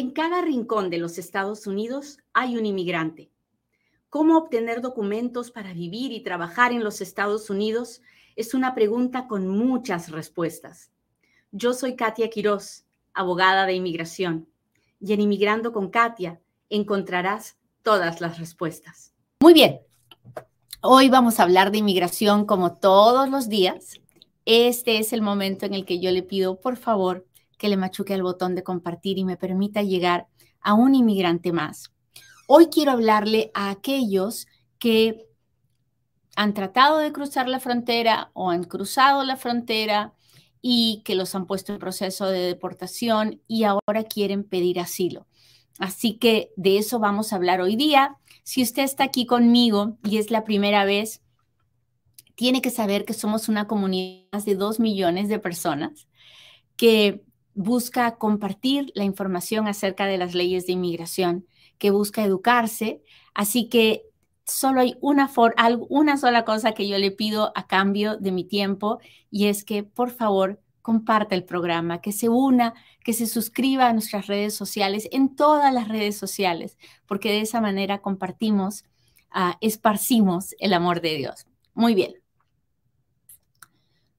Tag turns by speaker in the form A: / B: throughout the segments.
A: En cada rincón de los Estados Unidos hay un inmigrante. ¿Cómo obtener documentos para vivir y trabajar en los Estados Unidos? Es una pregunta con muchas respuestas. Yo soy Katia Quiroz, abogada de inmigración, y en Inmigrando con Katia encontrarás todas las respuestas.
B: Muy bien. Hoy vamos a hablar de inmigración como todos los días. Este es el momento en el que yo le pido, por favor, que le machuque al botón de compartir y me permita llegar a un inmigrante más. Hoy quiero hablarle a aquellos que han tratado de cruzar la frontera o han cruzado la frontera y que los han puesto en proceso de deportación y ahora quieren pedir asilo. Así que de eso vamos a hablar hoy día. Si usted está aquí conmigo y es la primera vez, tiene que saber que somos una comunidad de dos millones de personas que busca compartir la información acerca de las leyes de inmigración, que busca educarse. Así que solo hay una, una sola cosa que yo le pido a cambio de mi tiempo y es que por favor comparta el programa, que se una, que se suscriba a nuestras redes sociales, en todas las redes sociales, porque de esa manera compartimos, uh, esparcimos el amor de Dios. Muy bien.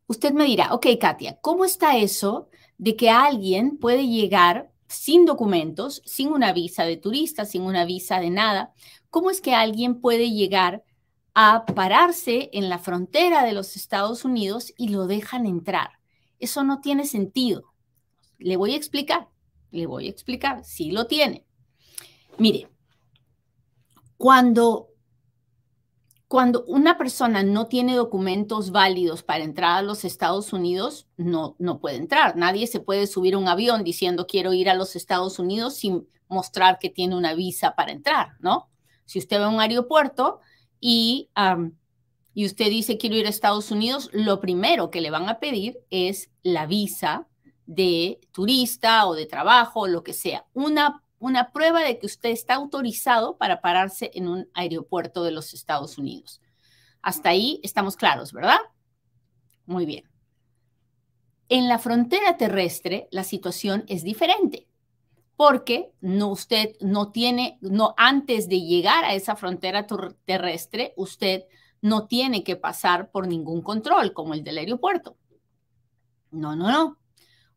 B: Usted me dirá, ok, Katia, ¿cómo está eso de que alguien puede llegar sin documentos, sin una visa de turista, sin una visa de nada? ¿Cómo es que alguien puede llegar a pararse en la frontera de los Estados Unidos y lo dejan entrar? Eso no tiene sentido. Le voy a explicar, le voy a explicar, sí lo tiene. Mire, cuando cuando una persona no tiene documentos válidos para entrar a los Estados Unidos, no, no puede entrar. Nadie se puede subir a un avión diciendo quiero ir a los Estados Unidos sin mostrar que tiene una visa para entrar, ¿no? Si usted va a un aeropuerto y, y usted dice quiero ir a Estados Unidos, lo primero que le van a pedir es la visa de turista o de trabajo lo que sea. Una una prueba de que usted está autorizado para pararse en un aeropuerto de los Estados Unidos. Hasta ahí estamos claros, ¿verdad? Muy bien. En la frontera terrestre la situación es diferente porque no usted no tiene no antes de llegar a esa frontera terrestre usted no tiene que pasar por ningún control como el del aeropuerto. No, no, no.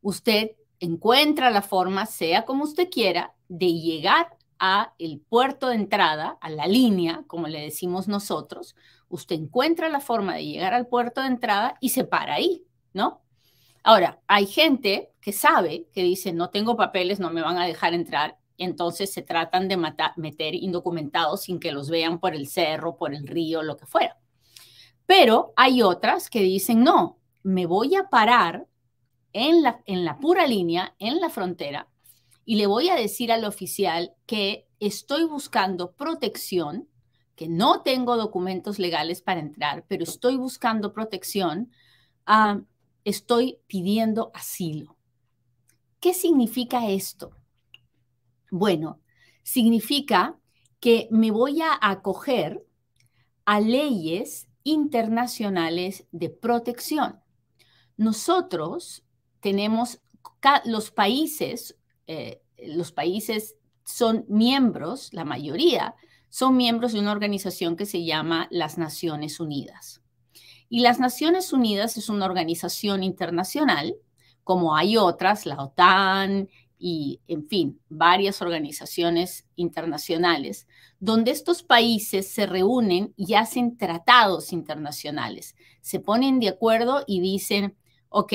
B: Usted encuentra la forma, sea como usted quiera, de llegar a el puerto de entrada, a la línea, como le decimos nosotros, usted encuentra la forma de llegar al puerto de entrada y se para ahí, ¿no? Ahora, hay gente que sabe, que dice, no tengo papeles, no me van a dejar entrar, entonces se tratan de meter indocumentados sin que los vean por el cerro, por el río, lo que fuera. Pero hay otras que dicen, no, me voy a parar en la, en la pura línea, en la frontera, y le voy a decir al oficial que estoy buscando protección, que no tengo documentos legales para entrar, pero estoy buscando protección, ah, estoy pidiendo asilo. ¿Qué significa esto? Bueno, significa que me voy a acoger a leyes internacionales de protección. Nosotros tenemos, los países eh, los países son miembros, la mayoría, son miembros de una organización que se llama las Naciones Unidas. Y las Naciones Unidas es una organización internacional, como hay otras, la OTAN y, en fin, varias organizaciones internacionales, donde estos países se reúnen y hacen tratados internacionales. Se ponen de acuerdo y dicen, ok,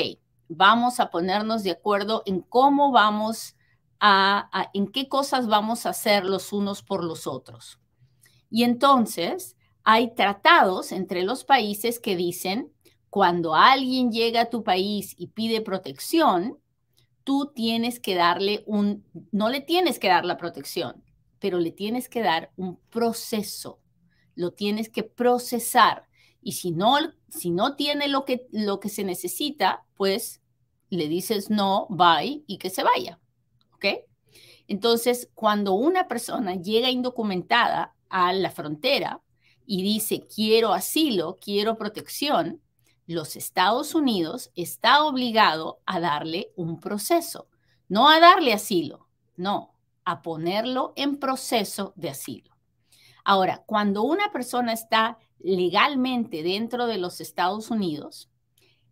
B: vamos a ponernos de acuerdo en cómo vamos en qué cosas vamos a hacer los unos por los otros. Y entonces hay tratados entre los países que dicen, cuando alguien llega a tu país y pide protección, tú tienes que darle un, no le tienes que dar la protección, pero le tienes que dar un proceso, lo tienes que procesar. Y si no, si no tiene lo que, lo que se necesita, pues le dices no, bye y que se vaya. ¿Ok? Entonces, cuando una persona llega indocumentada a la frontera y dice, quiero asilo, quiero protección, los Estados Unidos está obligado a darle un proceso, no a darle asilo, no, a ponerlo en proceso de asilo. Ahora, cuando una persona está legalmente dentro de los Estados Unidos,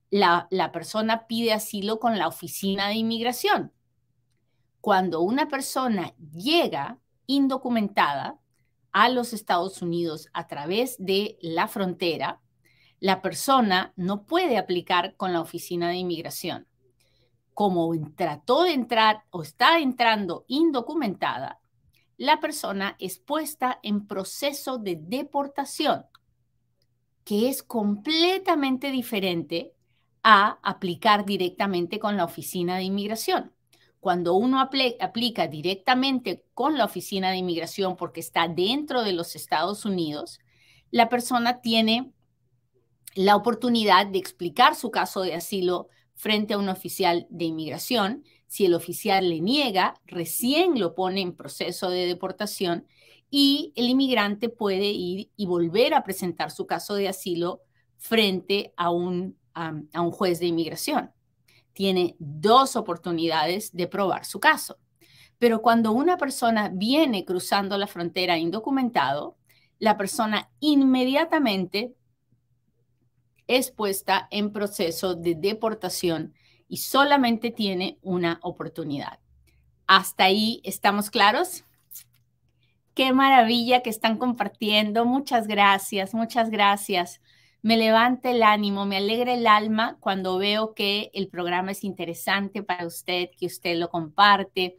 B: la, la, persona pide asilo con la oficina de inmigración. Cuando una persona llega indocumentada a los Estados Unidos a través de la frontera, la persona no puede aplicar con la oficina de inmigración. Como trató de entrar o está entrando indocumentada, la persona es puesta en proceso de deportación, que es completamente diferente a aplicar directamente con la oficina de inmigración. Cuando uno aplica directamente con la oficina de inmigración porque está dentro de los Estados Unidos, la persona tiene la oportunidad de explicar su caso de asilo frente a un oficial de inmigración. Si el oficial le niega, recién lo pone en proceso de deportación y el inmigrante puede ir y volver a presentar su caso de asilo frente a un, a un juez de inmigración. Tiene dos oportunidades de probar su caso. Pero cuando una persona viene cruzando la frontera indocumentado, la persona inmediatamente es puesta en proceso de deportación y solamente tiene una oportunidad. ¿Hasta ahí estamos claros? Qué maravilla que están compartiendo. Muchas gracias, muchas gracias. Me levanta el ánimo, me alegra el alma cuando veo que el programa es interesante para usted, que usted lo comparte,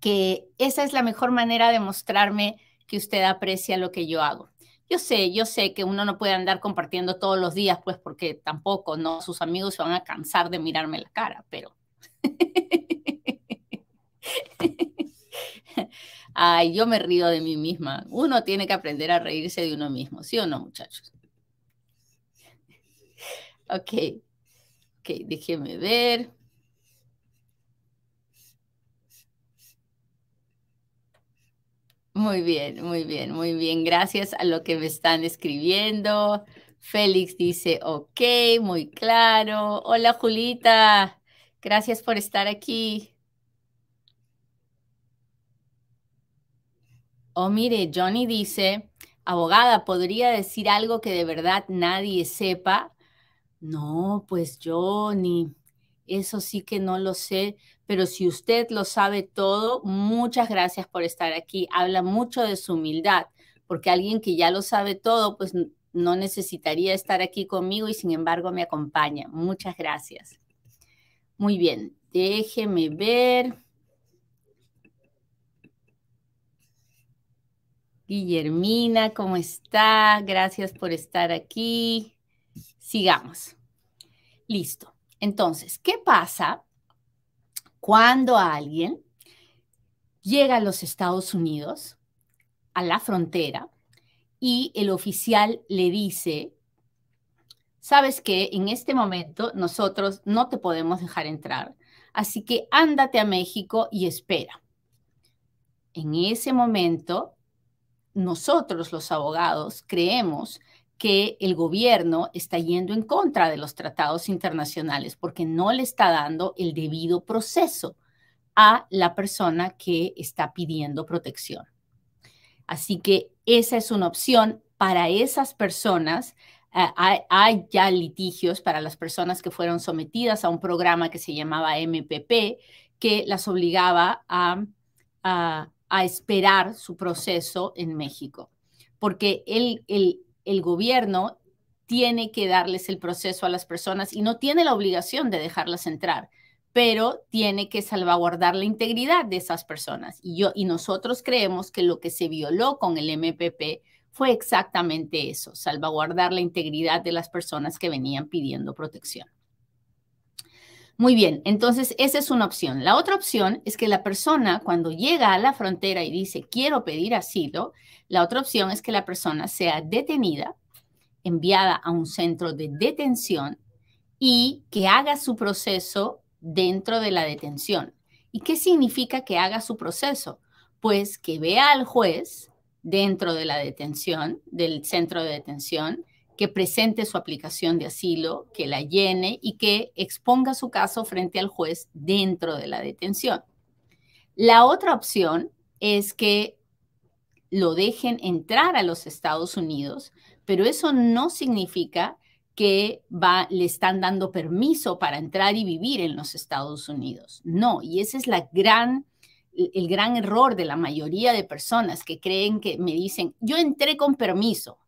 B: que esa es la mejor manera de mostrarme que usted aprecia lo que yo hago. Yo sé, yo sé que uno no puede andar compartiendo todos los días, pues porque tampoco, ¿no? Sus amigos se van a cansar de mirarme la cara, pero... Ay, yo me río de mí misma. Uno tiene que aprender a reírse de uno mismo, ¿sí o no, muchachos? Ok, ok, déjeme ver. Muy bien, muy bien, muy bien. Gracias a lo que me están escribiendo. Félix dice, ok, muy claro. Hola, Julita. Gracias por estar aquí. Oh, mire, Johnny dice, abogada, ¿podría decir algo que de verdad nadie sepa? No, pues Johnny, eso sí que no lo sé pero si usted lo sabe todo, muchas gracias por estar aquí. Habla mucho de su humildad, porque alguien que ya lo sabe todo, pues no necesitaría estar aquí conmigo y sin embargo me acompaña. Muchas gracias. Muy bien, déjeme ver. Guillermina, ¿cómo está? Gracias por estar aquí. Sigamos. Listo. Entonces, ¿qué pasa cuando alguien llega a los Estados Unidos, a la frontera, y el oficial le dice, sabes que en este momento nosotros no te podemos dejar entrar, así que ándate a México y espera. En ese momento, nosotros los abogados creemos que el gobierno está yendo en contra de los tratados internacionales porque no le está dando el debido proceso a la persona que está pidiendo protección. Así que esa es una opción para esas personas. Eh, hay, ya litigios para las personas que fueron sometidas a un programa que se llamaba MPP, que las obligaba a, a esperar su proceso en México. Porque el, el gobierno tiene que darles el proceso a las personas y no tiene la obligación de dejarlas entrar, pero tiene que salvaguardar la integridad de esas personas. Y yo y nosotros creemos que lo que se violó con el MPP fue exactamente eso, salvaguardar la integridad de las personas que venían pidiendo protección. Muy bien, entonces esa es una opción. La otra opción es que la persona cuando llega a la frontera y dice quiero pedir asilo, la otra opción es que la persona sea detenida, enviada a un centro de detención y que haga su proceso dentro de la detención. ¿Y qué significa que haga su proceso? Pues que vea al juez dentro de la detención, del centro de detención, que presente su aplicación de asilo, que la llene y que exponga su caso frente al juez dentro de la detención. La otra opción es que lo dejen entrar a los Estados Unidos, pero eso no significa que le están dando permiso para entrar y vivir en los Estados Unidos. No, y ese es gran, el gran error de la mayoría de personas que creen que me dicen, yo entré con permiso.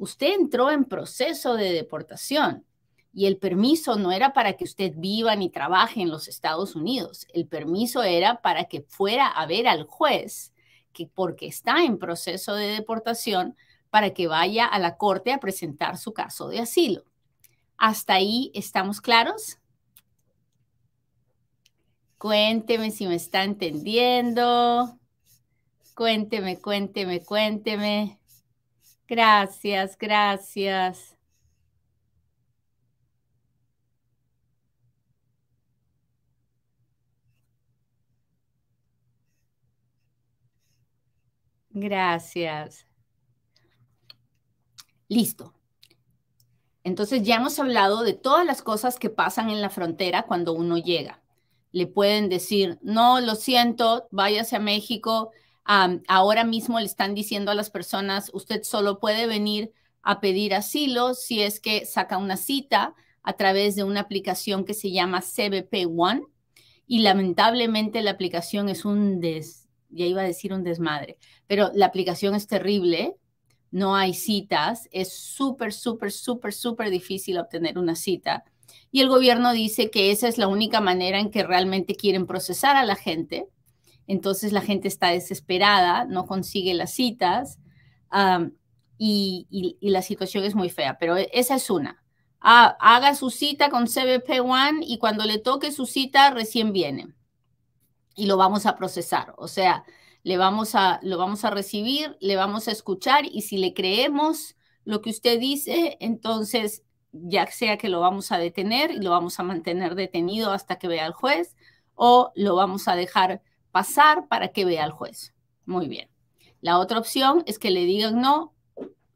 B: Usted entró en proceso de deportación y el permiso no era para que usted viva ni trabaje en los Estados Unidos. El permiso era para que fuera a ver al juez que porque está en proceso de deportación, para que vaya a la corte a presentar su caso de asilo. ¿Hasta ahí estamos claros? Cuénteme si me está entendiendo. Cuénteme, cuénteme, cuénteme. Gracias, gracias. Gracias. Listo. Entonces ya hemos hablado de todas las cosas que pasan en la frontera cuando uno llega. Le pueden decir, no, lo siento, váyase a México. Ahora mismo le están diciendo a las personas, usted solo puede venir a pedir asilo si es que saca una cita a través de una aplicación que se llama CBP One. Y lamentablemente la aplicación es un des, ya iba a decir un desmadre, pero la aplicación es terrible no hay citas, es súper, súper, súper, súper difícil obtener una cita. Y el gobierno dice que esa es la única manera en que realmente quieren procesar a la gente. Entonces la gente está desesperada, no consigue las citas y, la situación es muy fea, pero e, esa es una. Ah, haga su cita con CBP One y cuando le toque su cita recién viene y lo vamos a procesar. O sea, le vamos a, lo vamos a recibir, le vamos a escuchar y si le creemos lo que usted dice, entonces ya sea que lo vamos a detener y lo vamos a mantener detenido hasta que vea al juez o lo vamos a dejar pasar para que vea al juez. Muy bien. La otra opción es que le digan no,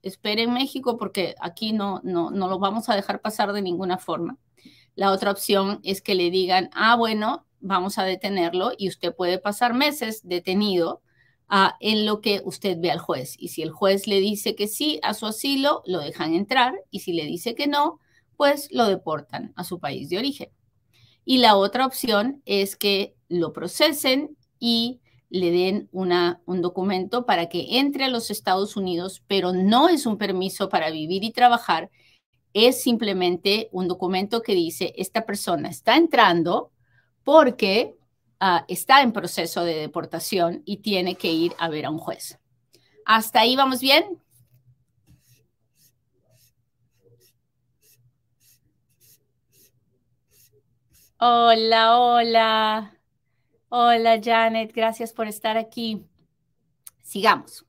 B: espere en México porque aquí no, no, no lo vamos a dejar pasar de ninguna forma. La otra opción es que le digan, ah, bueno, vamos a detenerlo y usted puede pasar meses detenido ah, en lo que usted ve al juez. Y si el juez le dice que sí a su asilo, lo dejan entrar y si le dice que no, pues lo deportan a su país de origen. Y la otra opción es que lo procesen y le den un documento para que entre a los Estados Unidos, pero no es un permiso para vivir y trabajar, es simplemente un documento que dice, esta persona está entrando porque ah, está en proceso de deportación y tiene que ir a ver a un juez. ¿Hasta ahí vamos bien? Hola, hola. Hola, Janet. Gracias por estar aquí. Sigamos.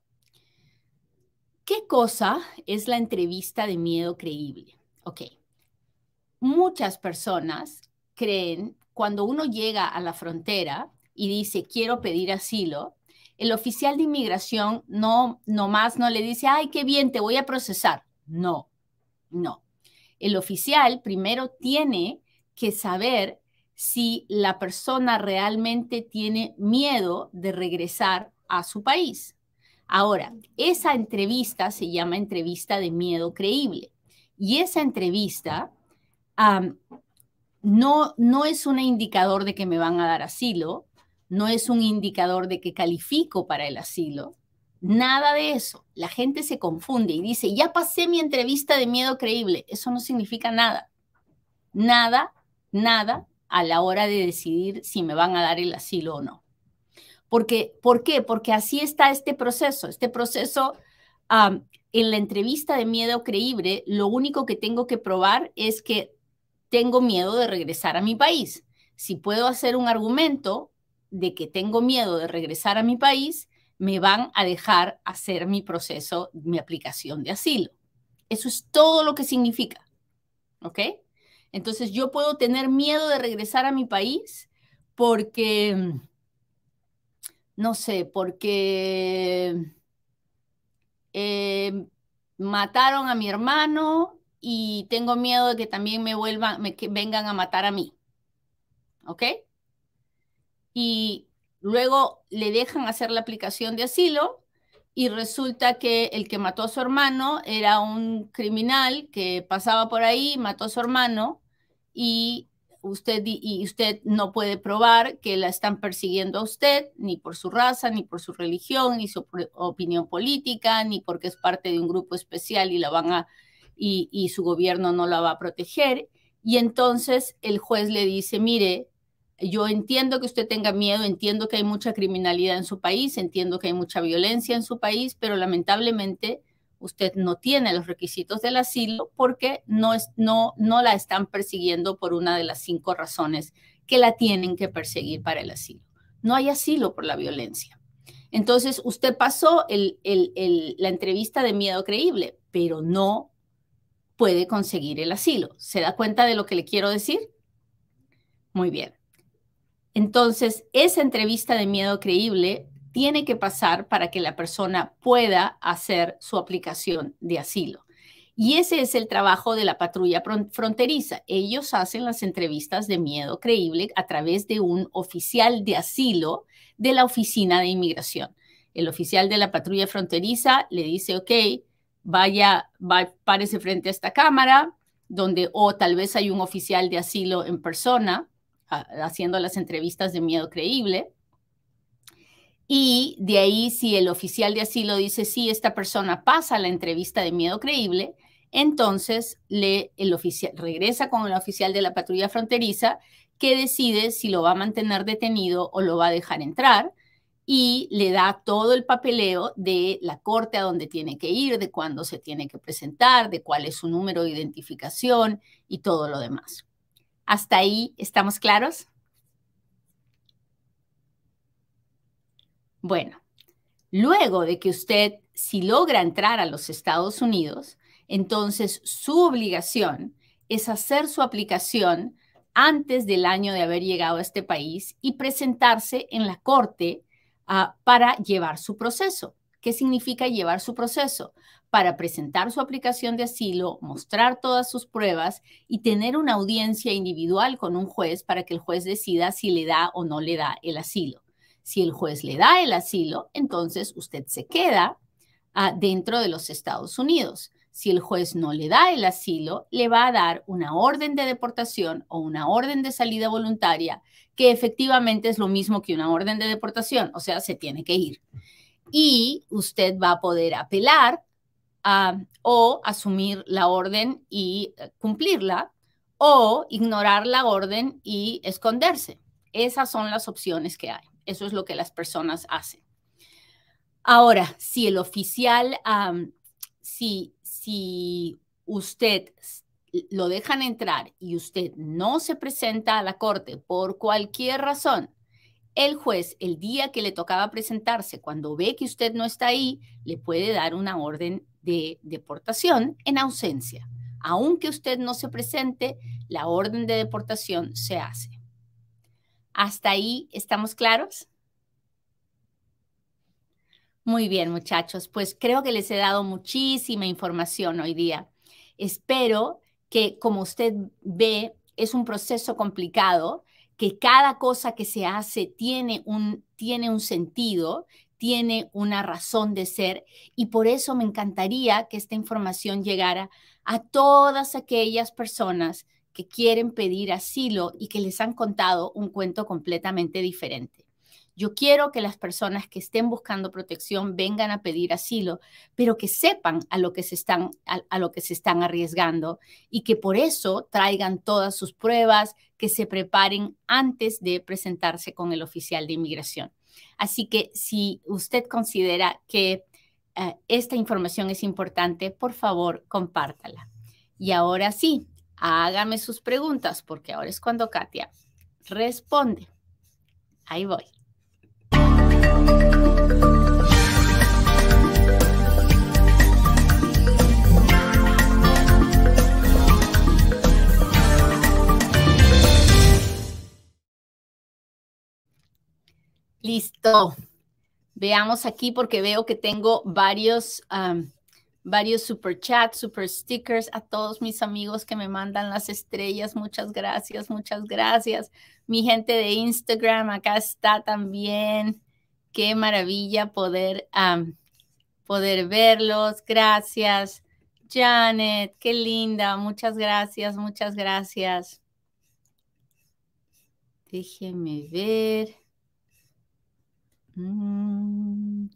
B: ¿Qué cosa es la entrevista de miedo creíble? Ok. Muchas personas creen cuando uno llega a la frontera y dice, quiero pedir asilo, el oficial de inmigración no, nomás no le dice, ay, qué bien, te voy a procesar. No, no. El oficial primero tiene que saber si la persona realmente tiene miedo de regresar a su país. Ahora, esa entrevista se llama entrevista de miedo creíble. Y esa entrevista no, no es un indicador de que me van a dar asilo, no es un indicador de que califico para el asilo, nada de eso. La gente se confunde y dice, ya pasé mi entrevista de miedo creíble. Eso no significa nada. Nada, nada a la hora de decidir si me van a dar el asilo o no. Porque, ¿Por qué? Porque así está este proceso. Este proceso, en la entrevista de miedo creíble, lo único que tengo que probar es que tengo miedo de regresar a mi país. Si puedo hacer un argumento de que tengo miedo de regresar a mi país, me van a dejar hacer mi proceso, mi aplicación de asilo. Eso es todo lo que significa. ¿Ok? Entonces yo puedo tener miedo de regresar a mi país porque, no sé, porque eh, mataron a mi hermano y tengo miedo de que también me vuelvan, me, que vengan a matar a mí. ¿Ok? Y Luego le dejan hacer la aplicación de asilo y resulta que el que mató a su hermano era un criminal que pasaba por ahí, mató a su hermano y usted, y usted no puede probar que la están persiguiendo a usted, ni por su raza, ni por su religión, ni su opinión política, ni porque es parte de un grupo especial y la van a y, y su gobierno no la va a proteger. Y entonces el juez le dice, mire, yo entiendo que usted tenga miedo, entiendo que hay mucha criminalidad en su país, entiendo que hay mucha violencia en su país, pero lamentablemente usted no tiene los requisitos del asilo porque no, es, no, no la están persiguiendo por una de las cinco razones que la tienen que perseguir para el asilo. No hay asilo por la violencia. Entonces, usted pasó la entrevista de miedo creíble, pero no puede conseguir el asilo. ¿Se da cuenta de lo que le quiero decir? Muy bien. Entonces, esa entrevista de miedo creíble tiene que pasar para que la persona pueda hacer su aplicación de asilo. Y ese es el trabajo de la patrulla fronteriza. Ellos hacen las entrevistas de miedo creíble a través de un oficial de asilo de la oficina de inmigración. El oficial de la patrulla fronteriza le dice, ok, vaya, va, párese frente a esta cámara, donde o tal vez hay un oficial de asilo en persona haciendo las entrevistas de miedo creíble. Y de ahí, si el oficial de asilo dice, sí, esta persona pasa la entrevista de miedo creíble, entonces le, el oficial regresa con el oficial de la patrulla fronteriza que decide si lo va a mantener detenido o lo va a dejar entrar y le da todo el papeleo de la corte a donde tiene que ir, de cuándo se tiene que presentar, de cuál es su número de identificación y todo lo demás. ¿Hasta ahí estamos claros? Bueno, luego de que usted, si logra entrar a los Estados Unidos, entonces su obligación es hacer su aplicación antes del año de haber llegado a este país y presentarse en la corte ah, para llevar su proceso. ¿Qué significa llevar su proceso? Para presentar su aplicación de asilo, mostrar todas sus pruebas y tener una audiencia individual con un juez para que el juez decida si le da o no le da el asilo. Si el juez le da el asilo, entonces usted se queda ah, dentro de los Estados Unidos. Si el juez no le da el asilo, le va a dar una orden de deportación o una orden de salida voluntaria, que efectivamente es lo mismo que una orden de deportación, o sea, se tiene que ir. Y usted va a poder apelar ah, o asumir la orden y eh, cumplirla o ignorar la orden y esconderse. Esas son las opciones que hay. Eso es lo que las personas hacen. Ahora, si el oficial, si, si usted lo dejan entrar y usted no se presenta a la corte por cualquier razón, el juez, el día que le tocaba presentarse, cuando ve que usted no está ahí, le puede dar una orden de deportación en ausencia. Aunque usted no se presente, la orden de deportación se hace. ¿Hasta ahí estamos claros? Muy bien, muchachos. Pues creo que les he dado muchísima información hoy día. Espero que, como usted ve, es un proceso complicado, que cada cosa que se hace tiene un, tiene un sentido, tiene una razón de ser y por eso me encantaría que esta información llegara a todas aquellas personas que quieren pedir asilo y que les han contado un cuento completamente diferente. Yo quiero que las personas que estén buscando protección vengan a pedir asilo, pero que sepan a lo que se están, a, lo que se están arriesgando y que por eso traigan todas sus pruebas, que se preparen antes de presentarse con el oficial de inmigración. Así que si usted considera que eh, esta información es importante, por favor, compártala. Y ahora sí, hágame sus preguntas, porque ahora es cuando Katia responde. Ahí voy. Listo. Veamos aquí porque veo que tengo varios, varios super chats, super stickers, a todos mis amigos que me mandan las estrellas, muchas gracias, muchas gracias. Mi gente de Instagram acá está también. Qué maravilla poder, poder verlos. Gracias. Janet, qué linda. Muchas gracias, muchas gracias. Déjenme ver. Mm.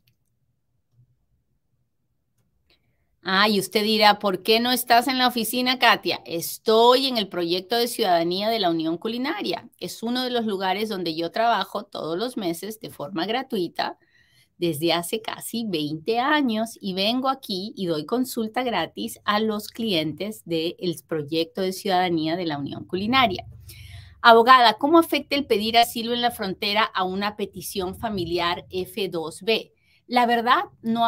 B: Ah, y usted dirá, ¿por qué no estás en la oficina, Katia? Estoy en el proyecto de ciudadanía de la Unión Culinaria. Es uno de los lugares donde yo trabajo todos los meses de forma gratuita desde hace casi 20 años y vengo aquí y doy consulta gratis a los clientes del proyecto de ciudadanía de la Unión Culinaria. Abogada, ¿cómo afecta el pedir asilo en la frontera a una petición familiar F2B? La verdad, no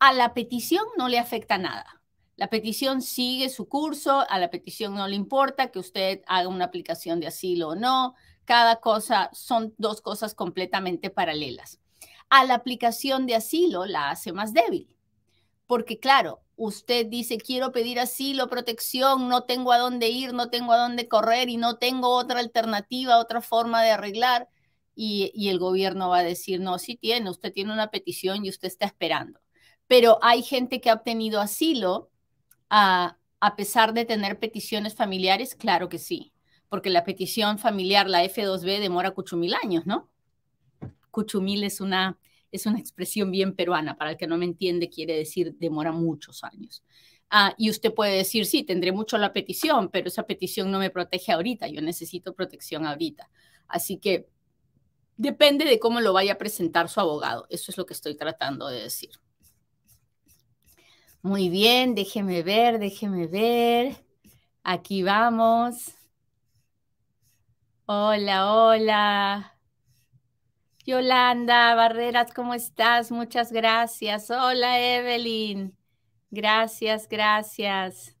B: a la petición no le afecta nada. La petición sigue su curso, a la petición no le importa que usted haga una aplicación de asilo o no. Cada cosa son dos cosas completamente paralelas. A la aplicación de asilo la hace más débil, porque claro, usted dice, quiero pedir asilo, protección, no tengo a dónde ir, no tengo a dónde correr y no tengo otra alternativa, otra forma de arreglar. Y, el gobierno va a decir, no, sí tiene, usted tiene una petición y usted está esperando. Pero hay gente que ha obtenido asilo a, a pesar de tener peticiones familiares, claro que sí, porque la petición familiar, la F2B, demora cuchumil años, ¿no? Cuchumil es una es una expresión bien peruana, para el que no me entiende, quiere decir demora muchos años. Ah, y usted puede decir, sí, tendré mucho la petición, pero esa petición no me protege ahorita, yo necesito protección ahorita. Así que depende de cómo lo vaya a presentar su abogado. Eso es lo que estoy tratando de decir. Muy bien, déjeme ver, déjeme ver. Aquí vamos. Hola, hola. Yolanda Barreras, ¿cómo estás? Muchas gracias. Hola, Evelyn. Gracias, gracias.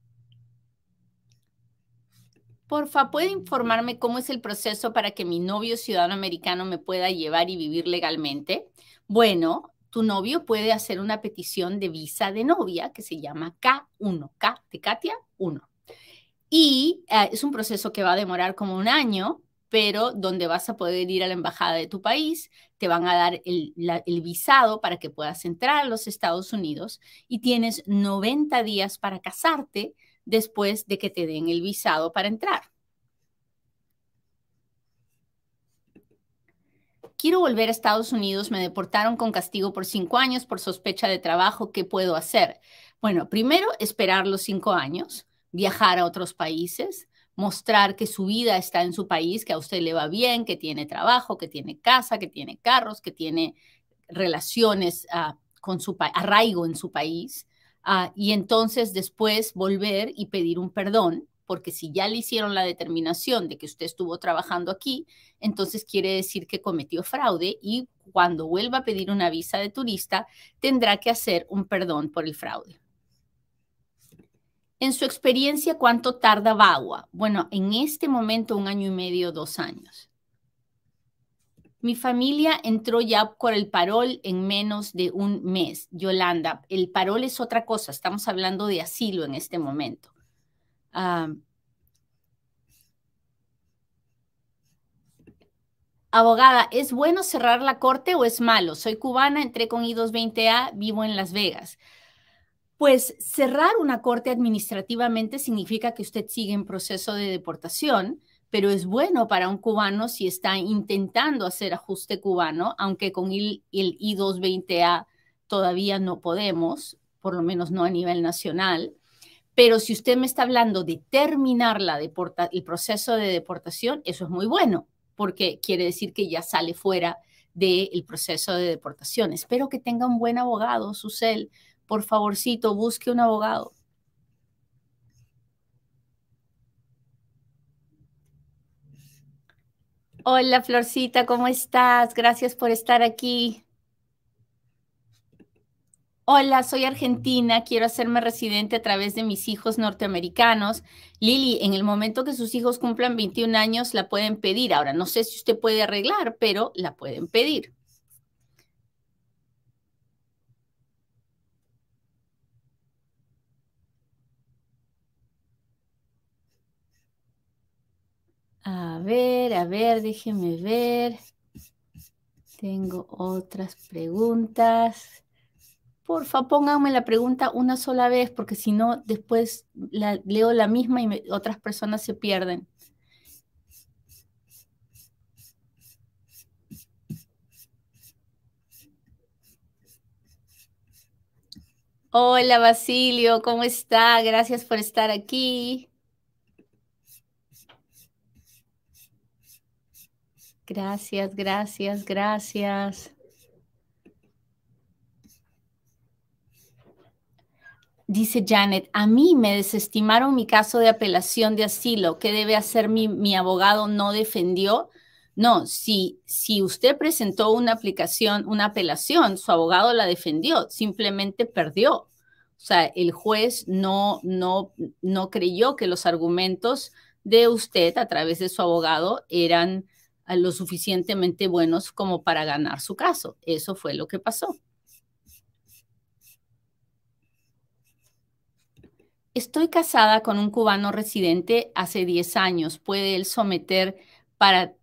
B: Porfa, ¿puede informarme cómo es el proceso para que mi novio ciudadano americano me pueda llevar y vivir legalmente? Bueno, tu novio puede hacer una petición de visa de novia que se llama K1, K de Katia 1. Y eh, es un proceso que va a demorar como un año, pero donde vas a poder ir a la embajada de tu país, te van a dar el, visado para que puedas entrar a los Estados Unidos y tienes 90 días para casarte después de que te den el visado para entrar. Quiero volver a Estados Unidos, me deportaron con castigo por cinco años por sospecha de trabajo, ¿qué puedo hacer? Bueno, primero esperar los cinco años, viajar a otros países, mostrar que su vida está en su país, que a usted le va bien, que tiene trabajo, que tiene casa, que tiene carros, que tiene relaciones ah, con su arraigo en su país. Ah, y entonces después volver y pedir un perdón, porque si ya le hicieron la determinación de que usted estuvo trabajando aquí, entonces quiere decir que cometió fraude y cuando vuelva a pedir una visa de turista, tendrá que hacer un perdón por el fraude. En su experiencia, ¿cuánto tarda Bagua? Bueno, en este momento un año y medio, dos años. Mi familia entró ya por el parol en menos de un mes. Yolanda, el parol es otra cosa. Estamos hablando de asilo en este momento. Abogada, ¿es bueno cerrar la corte o es malo? Soy cubana, entré con I-220A, vivo en Las Vegas. Pues cerrar una corte administrativamente significa que usted sigue en proceso de deportación, pero es bueno para un cubano si está intentando hacer ajuste cubano, aunque con el, I-220A todavía no podemos, por lo menos no a nivel nacional. Pero si usted me está hablando de terminar la el proceso de deportación, eso es muy bueno, porque quiere decir que ya sale fuera del proceso de deportación. Espero que tenga un buen abogado, Susel, por favorcito, busque un abogado. Hola, Florcita, ¿cómo estás? Gracias por estar aquí. Hola, soy argentina, quiero hacerme residente a través de mis hijos norteamericanos. Lili, en el momento que sus hijos cumplan 21 años, la pueden pedir. Ahora, no sé si usted puede arreglar, pero la pueden pedir. A ver, a ver, déjeme ver. Tengo otras preguntas. Porfa, pónganme la pregunta una sola vez, porque si no, después leo la misma y otras personas se pierden. Hola Basilio, ¿cómo está? Gracias por estar aquí. Gracias, gracias, gracias. Dice Janet, a mí me desestimaron mi caso de apelación de asilo. ¿Qué debe hacer mi, mi abogado? ¿No defendió? No, si, si usted presentó una aplicación, una apelación, su abogado la defendió, simplemente perdió. O sea, el juez no, no, no creyó que los argumentos de usted a través de su abogado eran ah, lo suficientemente buenos como para ganar su caso. Eso fue lo que pasó. Estoy casada con un cubano residente hace 10 años. ¿Puede él someter para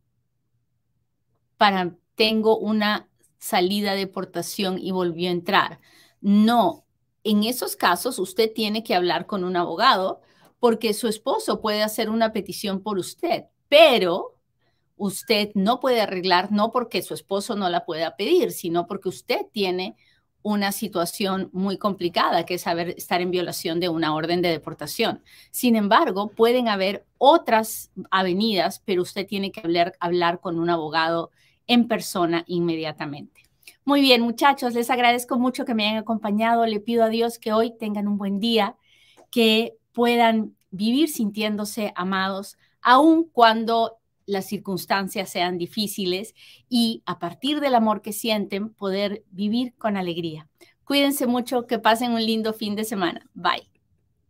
B: para tengo una salida de deportación y volvió a entrar. No, en esos casos usted tiene que hablar con un abogado porque su esposo puede hacer una petición por usted, pero usted no puede arreglar, no porque su esposo no la pueda pedir, sino porque usted tiene una situación muy complicada, que es saber estar en violación de una orden de deportación. Sin embargo, pueden haber otras avenidas, pero usted tiene que hablar, hablar con un abogado en persona inmediatamente. Muy bien, muchachos, les agradezco mucho que me hayan acompañado. Le pido a Dios que hoy tengan un buen día, que puedan vivir sintiéndose amados, aun cuando las circunstancias sean difíciles y a partir del amor que sienten, poder vivir con alegría. Cuídense mucho, que pasen un lindo fin de semana. Bye.